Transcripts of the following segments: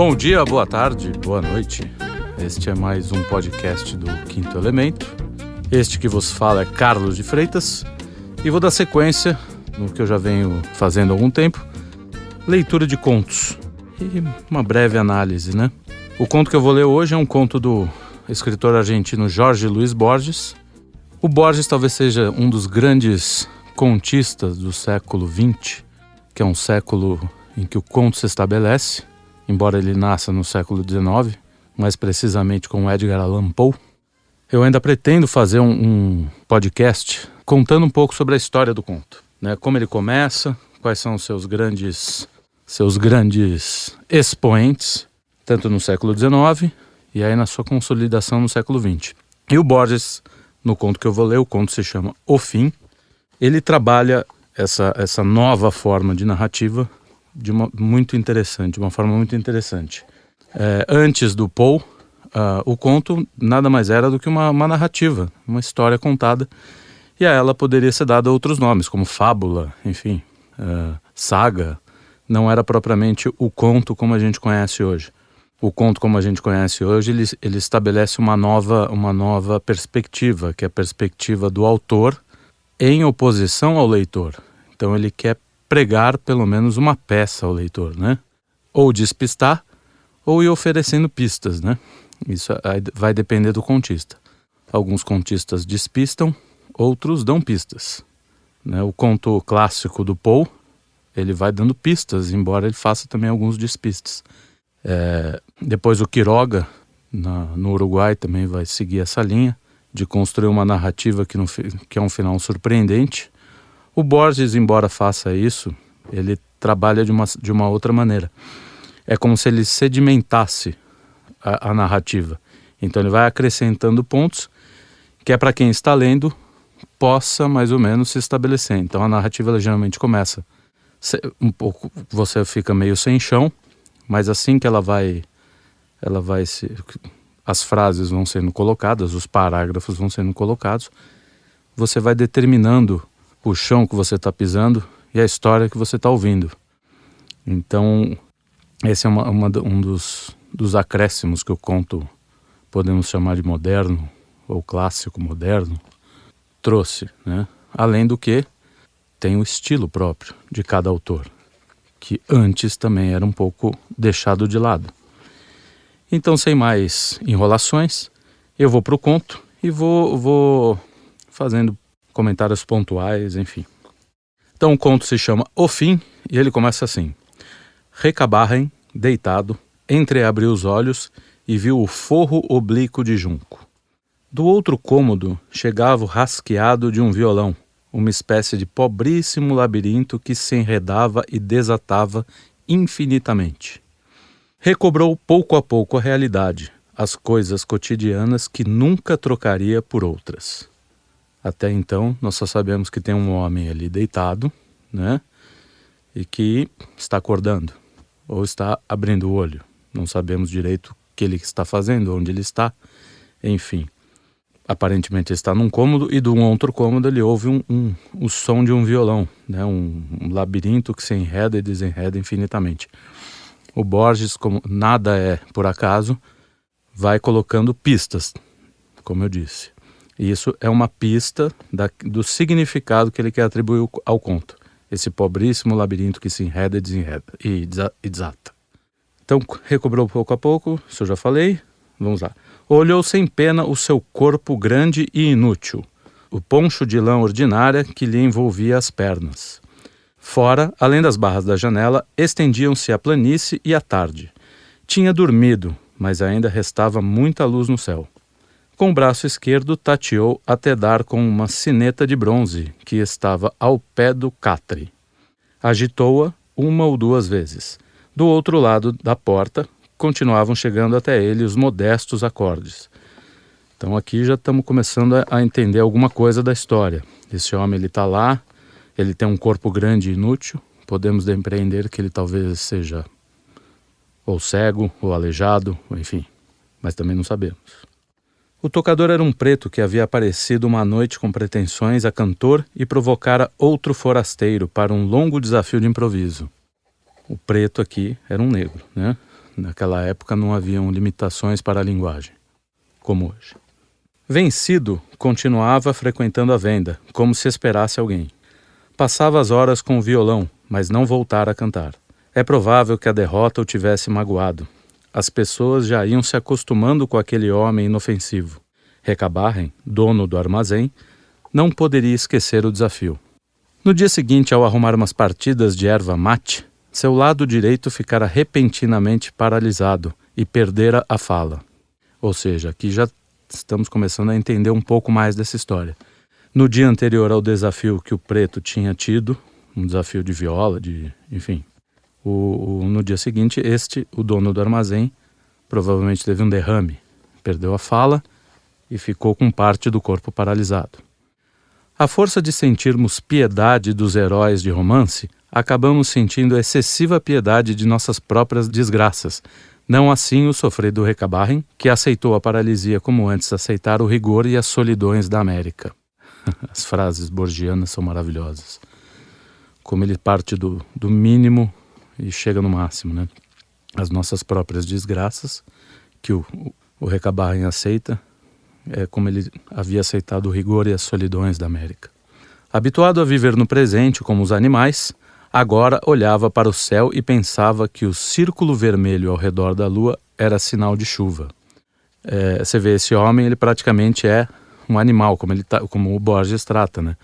Bom dia, boa tarde, boa noite. Este é mais um podcast do Quinto Elemento. Este que vos fala é Carlos de Freitas e vou dar sequência no que eu já venho fazendo há algum tempo, leitura de contos e uma breve análise, né? O conto que eu vou ler hoje é um conto do escritor argentino Jorge Luiz Borges. O Borges talvez seja um dos grandes contistas do século XX, que é um século em que o conto se estabelece embora ele nasça no século XIX, mais precisamente com Edgar Allan Poe. Eu ainda pretendo fazer um, um podcast contando um pouco sobre a história do conto, né? Como ele começa, quais são os seus grandes seus grandes expoentes, tanto no século XIX e aí na sua consolidação no século XX. E o Borges, no conto que eu vou ler, o conto se chama O Fim. Ele trabalha essa, essa nova forma de narrativa de uma muito interessante, de uma forma muito interessante. É, antes do Poe, uh, o conto nada mais era do que uma, uma, narrativa, uma história contada, e a ela poderia ser dada outros nomes, como fábula, enfim, uh, saga. Não era propriamente o conto como a gente conhece hoje. O conto como a gente conhece hoje, ele, ele estabelece uma nova, uma nova perspectiva, que é a perspectiva do autor em oposição ao leitor. Então ele quer pregar pelo menos uma peça ao leitor, né? Ou despistar, ou ir oferecendo pistas, né? Isso vai depender do contista. Alguns contistas despistam, outros dão pistas. Né? O conto clássico do Poe, ele vai dando pistas, embora ele faça também alguns despistes. É, depois o Quiroga, na, no Uruguai, também vai seguir essa linha de construir uma narrativa que, no, que é um final surpreendente, o Borges, embora faça isso, ele trabalha de uma, de uma outra maneira. É como se ele sedimentasse a, a narrativa. Então ele vai acrescentando pontos que é para quem está lendo possa mais ou menos se estabelecer. Então a narrativa geralmente começa um pouco, você fica meio sem chão, mas assim que ela vai, ela vai se, as frases vão sendo colocadas, os parágrafos vão sendo colocados, você vai determinando o chão que você está pisando e a história que você está ouvindo. Então, esse é uma, uma, um dos, dos acréscimos que o conto, podemos chamar de moderno ou clássico moderno, trouxe. Né? Além do que, tem o estilo próprio de cada autor, que antes também era um pouco deixado de lado. Então, sem mais enrolações, eu vou para o conto e vou, vou fazendo comentários pontuais, enfim. Então o conto se chama O Fim e ele começa assim: Recabarren, deitado, entreabriu os olhos e viu o forro oblíquo de junco. Do outro cômodo chegava o rasqueado de um violão, uma espécie de pobríssimo labirinto que se enredava e desatava infinitamente. Recobrou pouco a pouco a realidade, as coisas cotidianas que nunca trocaria por outras. Até então, nós só sabemos que tem um homem ali deitado, né? E que está acordando ou está abrindo o olho. Não sabemos direito o que ele está fazendo, onde ele está, enfim. Aparentemente ele está num cômodo e de um outro cômodo ele ouve um, um, o som de um violão, né? um, um labirinto que se enreda e desenreda infinitamente. O Borges, como nada é por acaso, vai colocando pistas, como eu disse. Isso é uma pista da, do significado que ele quer atribuir ao conto. Esse pobríssimo labirinto que se enreda e desenreda e, e desata. Então, recobrou pouco a pouco, isso eu já falei. Vamos lá. Olhou sem pena o seu corpo grande e inútil, o poncho de lã ordinária que lhe envolvia as pernas. Fora, além das barras da janela, estendiam-se a planície e a tarde. Tinha dormido, mas ainda restava muita luz no céu. Com o braço esquerdo, tateou até dar com uma sineta de bronze que estava ao pé do catre. Agitou-a uma ou duas vezes. Do outro lado da porta, continuavam chegando até ele os modestos acordes. Então aqui já estamos começando a entender alguma coisa da história. Esse homem ele está lá, ele tem um corpo grande e inútil. Podemos depreender que ele talvez seja ou cego ou aleijado, enfim, mas também não sabemos. O tocador era um preto que havia aparecido uma noite com pretensões a cantor e provocara outro forasteiro para um longo desafio de improviso. O preto aqui era um negro, né? Naquela época não haviam limitações para a linguagem, como hoje. Vencido, continuava frequentando a venda, como se esperasse alguém. Passava as horas com o violão, mas não voltara a cantar. É provável que a derrota o tivesse magoado. As pessoas já iam se acostumando com aquele homem inofensivo. Recabarren, dono do armazém, não poderia esquecer o desafio. No dia seguinte, ao arrumar umas partidas de erva mate, seu lado direito ficara repentinamente paralisado e perdera a fala. Ou seja, aqui já estamos começando a entender um pouco mais dessa história. No dia anterior ao desafio que o preto tinha tido, um desafio de viola, de enfim, o, o, no dia seguinte, este, o dono do armazém, provavelmente teve um derrame, perdeu a fala e ficou com parte do corpo paralisado. A força de sentirmos piedade dos heróis de romance, acabamos sentindo excessiva piedade de nossas próprias desgraças. Não assim o sofrido Recabarren, que aceitou a paralisia como antes aceitar o rigor e as solidões da América. As frases borgianas são maravilhosas. Como ele parte do, do mínimo e chega no máximo, né? As nossas próprias desgraças, que o, o Recabarren aceita, é como ele havia aceitado o rigor e as solidões da América. Habituado a viver no presente como os animais, agora olhava para o céu e pensava que o círculo vermelho ao redor da lua era sinal de chuva. É, você vê esse homem, ele praticamente é um animal, como ele tá, como o Borges trata, né?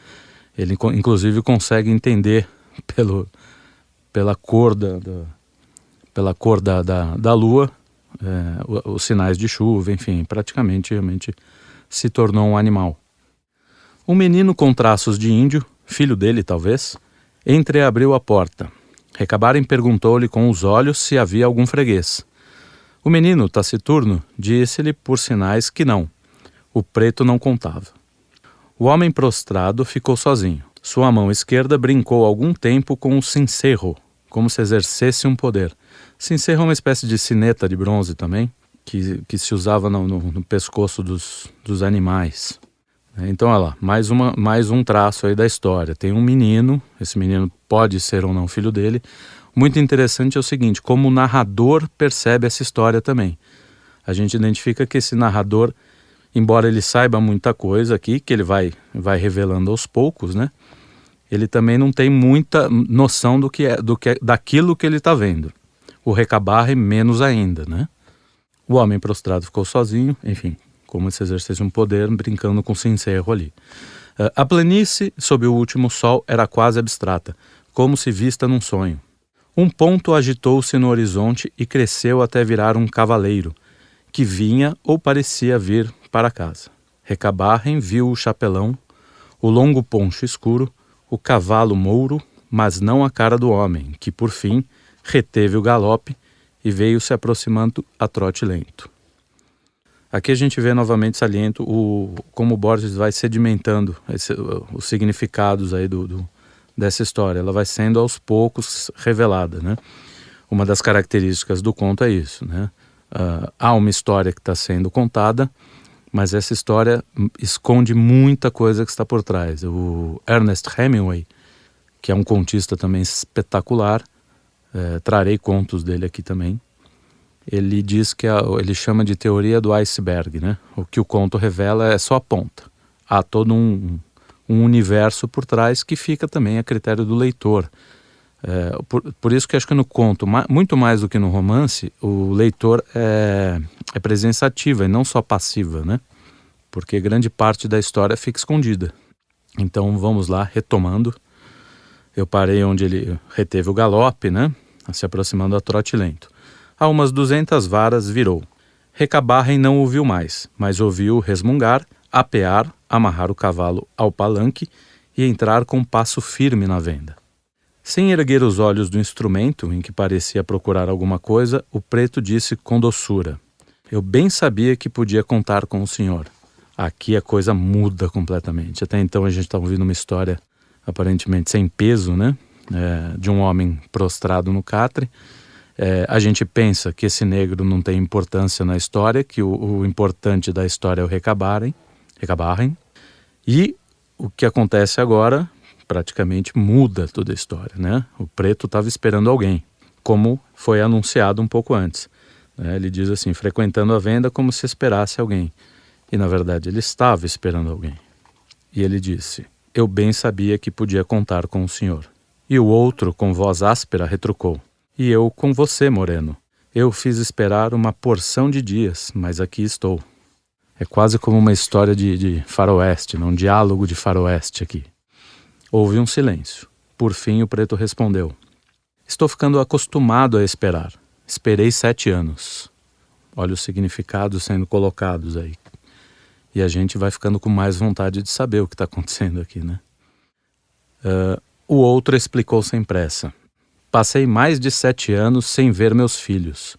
Ele inclusive consegue entender pelo pela cor da, da pela cor da, da, da lua, é, os sinais de chuva, enfim, praticamente realmente se tornou um animal. Um menino com traços de índio, filho dele talvez, entreabriu a porta. Recabarem perguntou-lhe com os olhos se havia algum freguês. O menino, taciturno, disse-lhe por sinais que não. O preto não contava. O homem prostrado ficou sozinho. Sua mão esquerda brincou algum tempo com o cincerro, como se exercesse um poder. Se encerra uma espécie de sineta de bronze também, que, que se usava no, no, no pescoço dos, dos animais. Então, olha lá, mais, uma, mais um traço aí da história. Tem um menino, esse menino pode ser ou não filho dele. Muito interessante é o seguinte: como o narrador percebe essa história também. A gente identifica que esse narrador, embora ele saiba muita coisa aqui, que ele vai, vai revelando aos poucos, né? Ele também não tem muita noção do que é, do que é, daquilo que ele está vendo. O recabarre menos ainda, né? O homem prostrado ficou sozinho, enfim, como se exercesse um poder, brincando com o sincero ali. Uh, a planície, sob o último sol, era quase abstrata, como se vista num sonho. Um ponto agitou-se no horizonte e cresceu até virar um cavaleiro, que vinha ou parecia vir para casa. Recabarren viu o chapelão, o longo poncho escuro, o cavalo mouro, mas não a cara do homem, que por fim reteve o galope e veio se aproximando a trote lento. Aqui a gente vê novamente saliento o, como Borges vai sedimentando esse, os significados aí do, do, dessa história. Ela vai sendo aos poucos revelada, né? Uma das características do conto é isso, né? Uh, há uma história que está sendo contada, mas essa história esconde muita coisa que está por trás. O Ernest Hemingway, que é um contista também espetacular, é, trarei contos dele aqui também. Ele diz que a, ele chama de teoria do iceberg, né? O que o conto revela é só a ponta. Há todo um, um universo por trás que fica também a critério do leitor. É, por, por, isso que acho que no conto, muito mais do que no romance, o leitor é, é presença ativa e não só passiva, né? Porque grande parte da história fica escondida. Então vamos lá, retomando. Eu parei onde ele reteve o galope, né? Se aproximando a trote lento. A umas duzentas varas virou. Recabarrem não ouviu mais, mas ouviu resmungar, apear, amarrar o cavalo ao palanque e entrar com passo firme na venda. Sem erguer os olhos do instrumento, em que parecia procurar alguma coisa, o preto disse com doçura: Eu bem sabia que podia contar com o senhor. Aqui a coisa muda completamente. Até então a gente está ouvindo uma história aparentemente sem peso, né? É, de um homem prostrado no catre. É, a gente pensa que esse negro não tem importância na história, que o, o importante da história é o recabarem, recabarem. E o que acontece agora praticamente muda toda a história, né? O preto estava esperando alguém, como foi anunciado um pouco antes. Né? Ele diz assim: frequentando a venda como se esperasse alguém. E na verdade ele estava esperando alguém. E ele disse: Eu bem sabia que podia contar com o senhor. E o outro, com voz áspera, retrucou: E eu com você, Moreno. Eu fiz esperar uma porção de dias, mas aqui estou. É quase como uma história de, de faroeste, um diálogo de faroeste aqui. Houve um silêncio. Por fim, o preto respondeu: Estou ficando acostumado a esperar. Esperei sete anos. Olha os significados sendo colocados aí. E a gente vai ficando com mais vontade de saber o que está acontecendo aqui, né? Uh, o outro explicou sem pressa. Passei mais de sete anos sem ver meus filhos.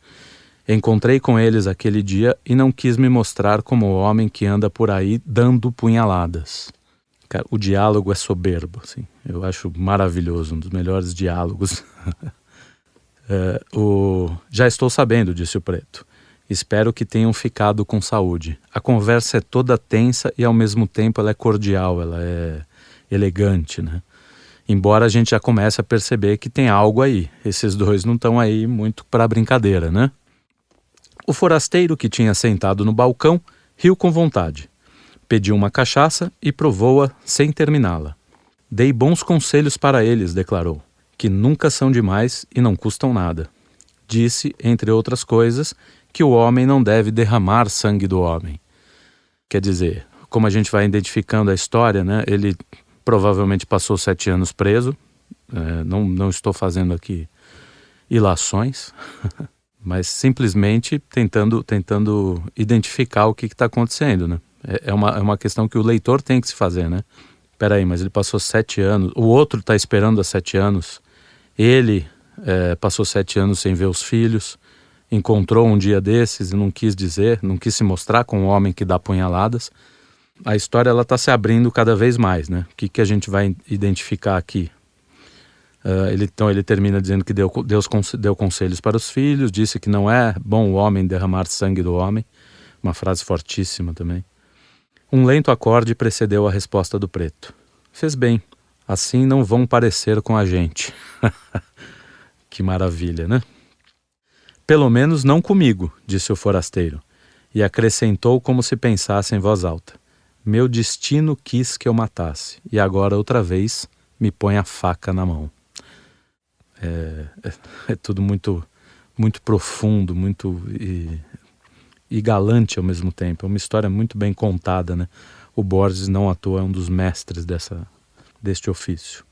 Encontrei com eles aquele dia e não quis me mostrar como o homem que anda por aí dando punhaladas. Cara, o diálogo é soberbo, assim. Eu acho maravilhoso, um dos melhores diálogos. é, o... Já estou sabendo, disse o preto. Espero que tenham ficado com saúde. A conversa é toda tensa e ao mesmo tempo ela é cordial, ela é elegante, né? Embora a gente já comece a perceber que tem algo aí. Esses dois não estão aí muito para brincadeira, né? O forasteiro que tinha sentado no balcão riu com vontade. Pediu uma cachaça e provou-a sem terminá-la. Dei bons conselhos para eles, declarou, que nunca são demais e não custam nada. Disse, entre outras coisas, que o homem não deve derramar sangue do homem. Quer dizer, como a gente vai identificando a história, né, ele provavelmente passou sete anos preso. É, não, não estou fazendo aqui ilações, mas simplesmente tentando, tentando identificar o que está acontecendo, né? É, é, uma, é uma questão que o leitor tem que se fazer, né? Peraí, mas ele passou sete anos, o outro está esperando há sete anos, ele é, passou sete anos sem ver os filhos, encontrou um dia desses e não quis dizer, não quis se mostrar com um homem que dá punhaladas. A história ela está se abrindo cada vez mais, né? O que, que a gente vai identificar aqui? Uh, ele, então ele termina dizendo que deu, Deus deu conselhos para os filhos, disse que não é bom o homem derramar sangue do homem, uma frase fortíssima também. Um lento acorde precedeu a resposta do preto. Fez bem, assim não vão parecer com a gente. que maravilha, né? Pelo menos não comigo, disse o forasteiro, e acrescentou como se pensasse em voz alta. Meu destino quis que eu matasse, e agora outra vez me põe a faca na mão. É, é, é tudo muito, muito profundo, muito e, e galante ao mesmo tempo. É uma história muito bem contada, né? O Borges não à toa é um dos mestres dessa, deste ofício.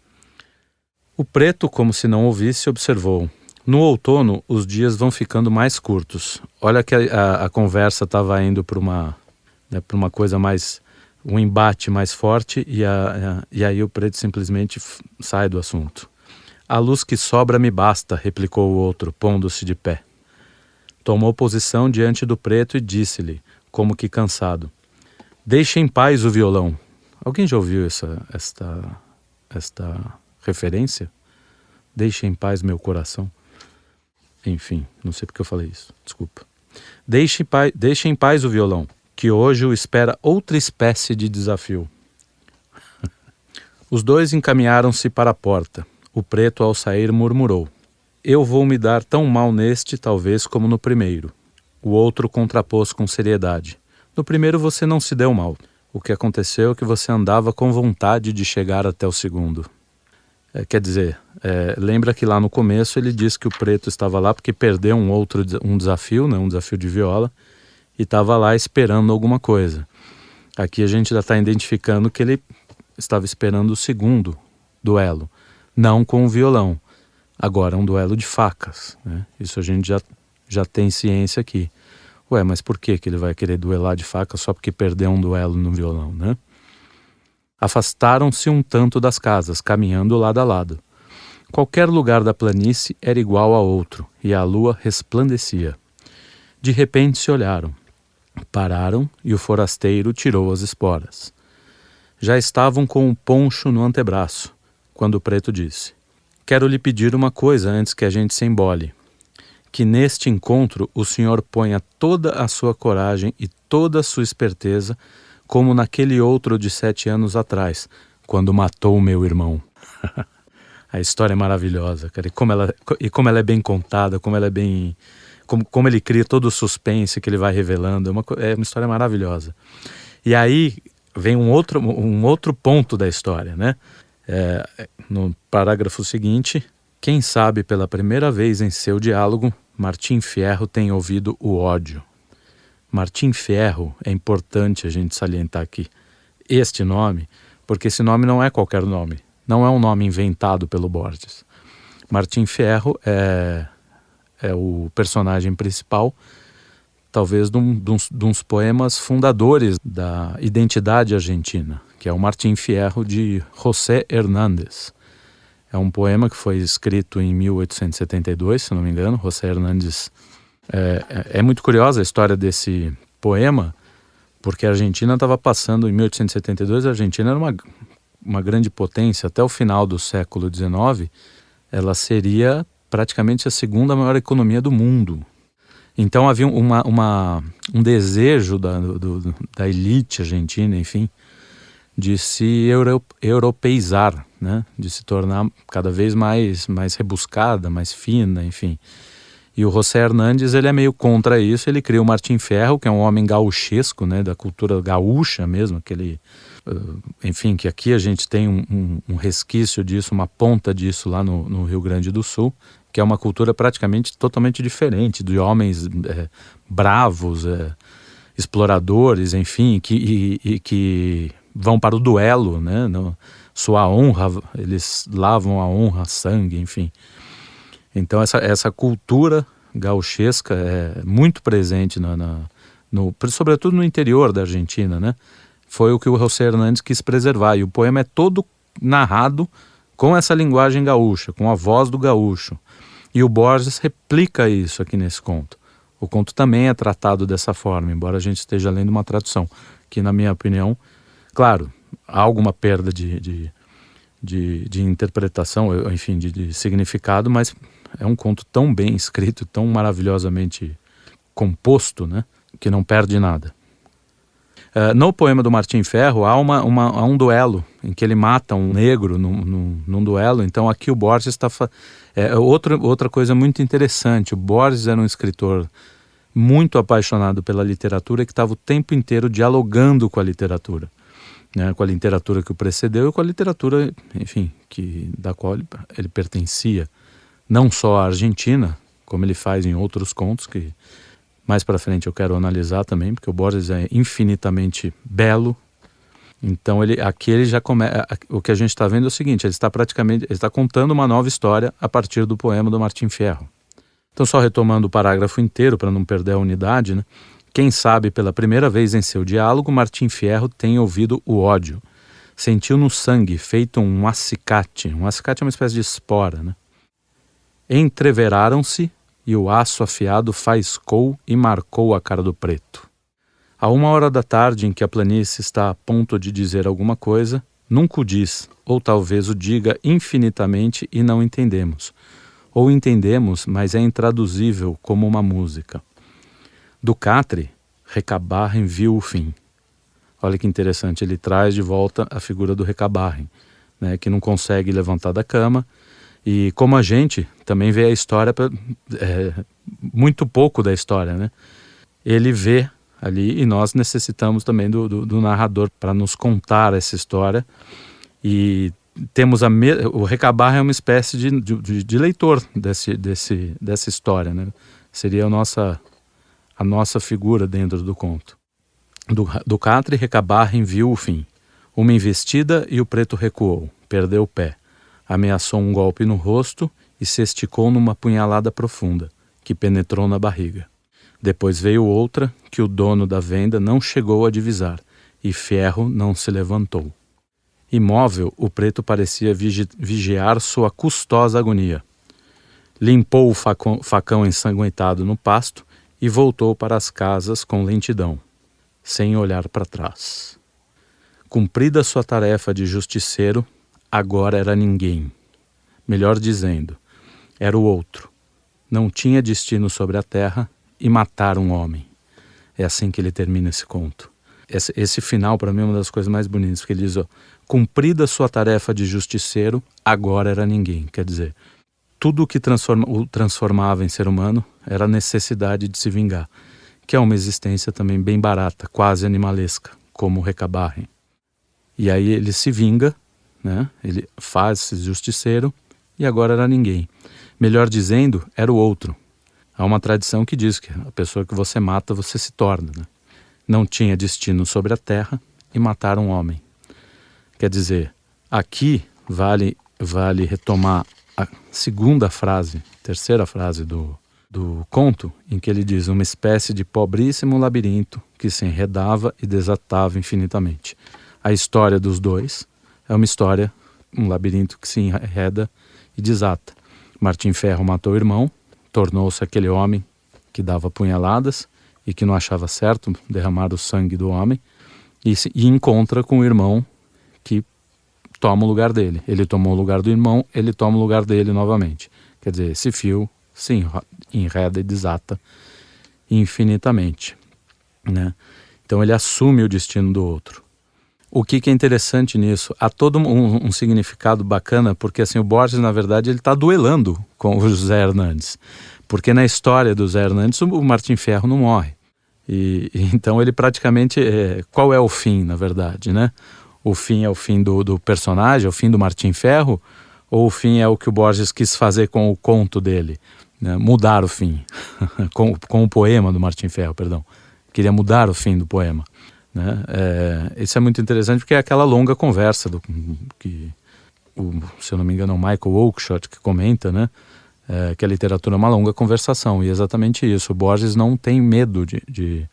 O preto, como se não ouvisse, observou. No outono, os dias vão ficando mais curtos. Olha que a, a, a conversa estava indo para uma, né, uma coisa mais. um embate mais forte, e, a, e aí o preto simplesmente sai do assunto. A luz que sobra me basta, replicou o outro, pondo-se de pé. Tomou posição diante do preto e disse-lhe, como que cansado: Deixe em paz o violão. Alguém já ouviu essa, esta, esta referência? Deixe em paz meu coração. Enfim, não sei porque eu falei isso, desculpa. Deixe, pai, deixe em paz o violão, que hoje o espera outra espécie de desafio. Os dois encaminharam-se para a porta. O preto, ao sair, murmurou: eu vou me dar tão mal neste, talvez, como no primeiro. O outro contrapôs com seriedade. No primeiro você não se deu mal. O que aconteceu é que você andava com vontade de chegar até o segundo. É, quer dizer, é, lembra que lá no começo ele disse que o preto estava lá porque perdeu um outro um desafio, né, um desafio de viola, e estava lá esperando alguma coisa. Aqui a gente já está identificando que ele estava esperando o segundo duelo, não com o violão. Agora, um duelo de facas, né? Isso a gente já, já tem ciência aqui. Ué, mas por que, que ele vai querer duelar de faca só porque perdeu um duelo no violão, né? Afastaram-se um tanto das casas, caminhando lado a lado. Qualquer lugar da planície era igual a outro, e a lua resplandecia. De repente se olharam. Pararam e o forasteiro tirou as esporas. Já estavam com o poncho no antebraço, quando o preto disse: Quero lhe pedir uma coisa antes que a gente se embole. Que neste encontro o senhor ponha toda a sua coragem e toda a sua esperteza, como naquele outro de sete anos atrás, quando matou meu irmão. a história é maravilhosa, cara. E como, ela, e como ela é bem contada, como ela é bem como, como ele cria todo o suspense que ele vai revelando. É uma, é uma história maravilhosa. E aí vem um outro, um outro ponto da história, né? É, no parágrafo seguinte, quem sabe pela primeira vez em seu diálogo, Martim Fierro tem ouvido o ódio. Martim Fierro é importante a gente salientar aqui este nome, porque esse nome não é qualquer nome, não é um nome inventado pelo Borges. Martim Fierro é, é o personagem principal, talvez de, um, de uns poemas fundadores da identidade argentina, que é o Martim Fierro de José Hernández. É um poema que foi escrito em 1872, se não me engano. José Hernández. É, é, é muito curiosa a história desse poema, porque a Argentina estava passando, em 1872, a Argentina era uma, uma grande potência. Até o final do século XIX, ela seria praticamente a segunda maior economia do mundo. Então havia uma, uma um desejo da, do, da elite argentina, enfim, de se euro, europeizar, né? de se tornar cada vez mais, mais rebuscada, mais fina, enfim. E o José Hernandes, ele é meio contra isso, ele cria o Martim Ferro, que é um homem gauchesco, né, da cultura gaúcha mesmo, aquele, enfim, que aqui a gente tem um, um, um, resquício disso, uma ponta disso lá no, no, Rio Grande do Sul, que é uma cultura praticamente totalmente diferente, de homens é, bravos, é, exploradores, enfim, que, e, e, que vão para o duelo, né, no, sua honra, eles lavam a honra, sangue, enfim. Então essa, essa cultura gauchesca é muito presente na, na, no, sobretudo no interior da Argentina, né? Foi o que o José Hernandes quis preservar. E o poema é todo narrado com essa linguagem gaúcha, com a voz do gaúcho. E o Borges replica isso aqui nesse conto. O conto também é tratado dessa forma, embora a gente esteja lendo uma tradução, que, na minha opinião, claro, há alguma perda de, de, de, de interpretação, enfim, de, de significado, mas é um conto tão bem escrito, tão maravilhosamente composto, né, que não perde nada. Uh, no poema do Martim Ferro há, uma, uma, há um duelo em que ele mata um negro num, num, num duelo. Então aqui o Borges está é outra outra coisa muito interessante. O Borges era um escritor muito apaixonado pela literatura que estava o tempo inteiro dialogando com a literatura, né, com a literatura que o precedeu e com a literatura, enfim, que da qual ele, ele pertencia não só a Argentina, como ele faz em outros contos que mais para frente eu quero analisar também, porque o Borges é infinitamente belo. Então ele aqui ele já começa o que a gente está vendo é o seguinte, ele está praticamente ele está contando uma nova história a partir do poema do Martim Fierro. Então só retomando o parágrafo inteiro para não perder a unidade, né? Quem sabe pela primeira vez em seu diálogo Martim Fierro tem ouvido o ódio. Sentiu no sangue feito um acicate. Um acicate é uma espécie de espora, né? Entreveraram-se e o aço afiado faiscou e marcou a cara do preto. A uma hora da tarde em que a planície está a ponto de dizer alguma coisa, nunca o diz, ou talvez o diga infinitamente e não entendemos. Ou entendemos, mas é intraduzível como uma música. Do catre, Recabarren viu o fim. Olha que interessante, ele traz de volta a figura do Recabarren, né, que não consegue levantar da cama e como a gente também vê a história, é, muito pouco da história, né? Ele vê ali e nós necessitamos também do, do, do narrador para nos contar essa história. E temos a me... o Recabar é uma espécie de, de, de, leitor desse, desse, dessa história, né? Seria a nossa, a nossa figura dentro do conto. Do, Catre, Recabar viu o fim. Uma investida e o preto recuou, perdeu o pé ameaçou um golpe no rosto e se esticou numa punhalada profunda, que penetrou na barriga. Depois veio outra que o dono da venda não chegou a divisar, e Ferro não se levantou. Imóvel, o preto parecia vigi vigiar sua custosa agonia. Limpou o facão, facão ensanguentado no pasto e voltou para as casas com lentidão, sem olhar para trás. Cumprida sua tarefa de justiceiro, agora era ninguém. Melhor dizendo, era o outro. Não tinha destino sobre a terra e matar um homem. É assim que ele termina esse conto. Esse, esse final, para mim, é uma das coisas mais bonitas, porque ele diz: ó, cumprida sua tarefa de justiceiro, agora era ninguém. Quer dizer, tudo o que transforma, o transformava em ser humano era a necessidade de se vingar, que é uma existência também bem barata, quase animalesca, como o Recabarren. E aí ele se vinga, né? ele faz-se justiceiro e agora era ninguém. Melhor dizendo, era o outro. Há uma tradição que diz que a pessoa que você mata, você se torna. Né? Não tinha destino sobre a terra e mataram um homem. Quer dizer, aqui vale, vale retomar a segunda frase, terceira frase do, do conto, em que ele diz uma espécie de pobríssimo labirinto que se enredava e desatava infinitamente. A história dos dois é uma história, um labirinto que se enreda e desata. Martim Ferro matou o irmão, tornou-se aquele homem que dava punhaladas e que não achava certo derramar o sangue do homem, e, se, e encontra com o irmão que toma o lugar dele. Ele tomou o lugar do irmão, ele toma o lugar dele novamente. Quer dizer, esse fio se enreda e desata infinitamente. Né? Então ele assume o destino do outro. O que, que é interessante nisso? Há todo um, um, significado bacana, porque assim o Borges, na verdade, ele está duelando com o José Hernandes. Porque na história do José Hernandes, o Martim Ferro não morre. E, então ele praticamente. É, qual é o fim, na verdade, né? O fim é o fim do, do personagem, é o fim do Martim Ferro, ou o fim é o que o Borges quis fazer com o conto dele? Né? Mudar o fim. com, com o poema do Martim Ferro, perdão. Queria mudar o fim do poema. Né? É, isso é muito interessante porque é aquela longa conversa do, que, o, se eu não me engano, é o Michael Oakeshott que comenta, né? É, que a literatura é uma longa conversação e é exatamente isso. O Borges não tem medo de, de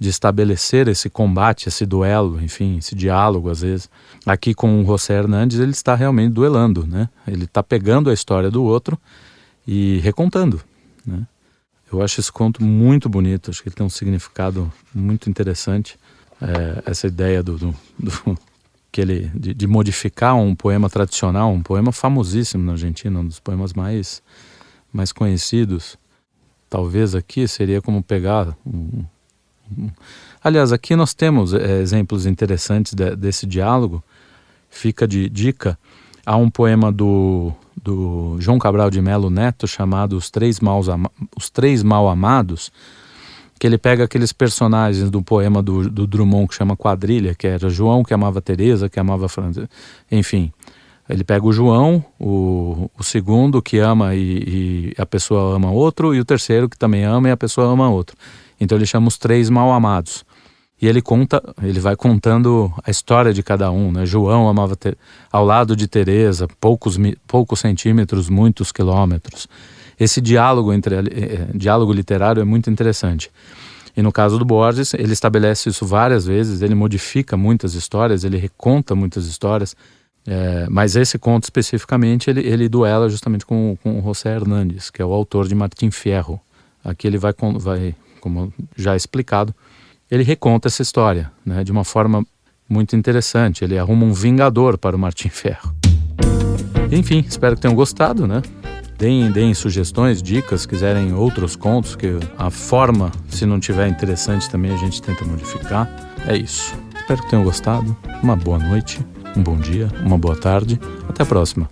de estabelecer esse combate, esse duelo, enfim, esse diálogo às vezes. Aqui com o José Hernandes ele está realmente duelando, né? Ele está pegando a história do outro e recontando, né? Eu acho esse conto muito bonito, acho que ele tem um significado muito interessante. É, essa ideia do, do, do que ele de, de, modificar um poema tradicional, um poema famosíssimo na Argentina, um dos poemas mais mais conhecidos. Talvez aqui seria como pegar um, Aliás, aqui nós temos é, exemplos interessantes de, desse diálogo. Fica de dica há um poema do, do João Cabral de Melo Neto chamado Os Três, Maus Os Três Mal Amados, que ele pega aqueles personagens do poema do, do Drummond que chama Quadrilha, que era João que amava Teresa, que amava França, enfim. Ele pega o João, o, o segundo que ama e, e a pessoa ama outro, e o terceiro que também ama e a pessoa ama outro. Então ele chama os três mal amados. E ele conta, ele vai contando a história de cada um, né? João amava ter, ao lado de Teresa, poucos poucos centímetros, muitos quilômetros. Esse diálogo entre eh, diálogo literário é muito interessante. E no caso do Borges, ele estabelece isso várias vezes, ele modifica muitas histórias, ele reconta muitas histórias, é, mas esse conto especificamente ele, ele duela justamente com, com o José Hernandes, que é o autor de Martim Fierro. Aqui ele vai, vai como já explicado, ele reconta essa história né, de uma forma muito interessante. Ele arruma um vingador para o Martim Ferro. Enfim, espero que tenham gostado, né? Deem, deem sugestões, dicas, quiserem outros contos, que a forma, se não tiver interessante também, a gente tenta modificar. É isso. Espero que tenham gostado. Uma boa noite, um bom dia, uma boa tarde. Até a próxima.